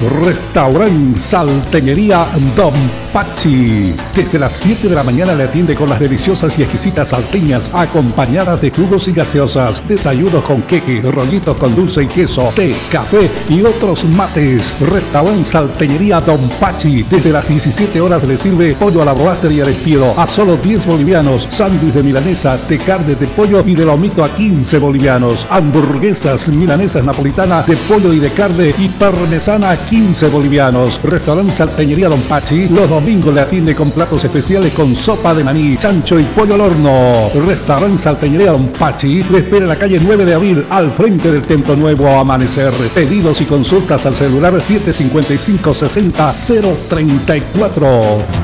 Restaurant Salteñería Don Pachi. Desde las 7 de la mañana le atiende con las deliciosas y exquisitas salteñas acompañadas de jugos y gaseosas, desayunos con queque, rollitos con dulce y queso, té, café y otros mates. Restaurant Salteñería Don Pachi. Desde las 17 horas le sirve pollo a la broaster y al espiedo a solo 10 bolivianos, sándwich de milanesa, de carne de pollo y de lomito a 15 bolivianos, hamburguesas milanesas napolitanas de pollo y de carne y parmesana 15 bolivianos. Restaurant Salteñería Don Pachi los domingos le atiende con platos especiales con sopa de maní, chancho y pollo al horno. Restaurant Salteñería Don Pachi le espera en la calle 9 de abril al frente del Templo Nuevo Amanecer. Pedidos y consultas al celular 755 60 034.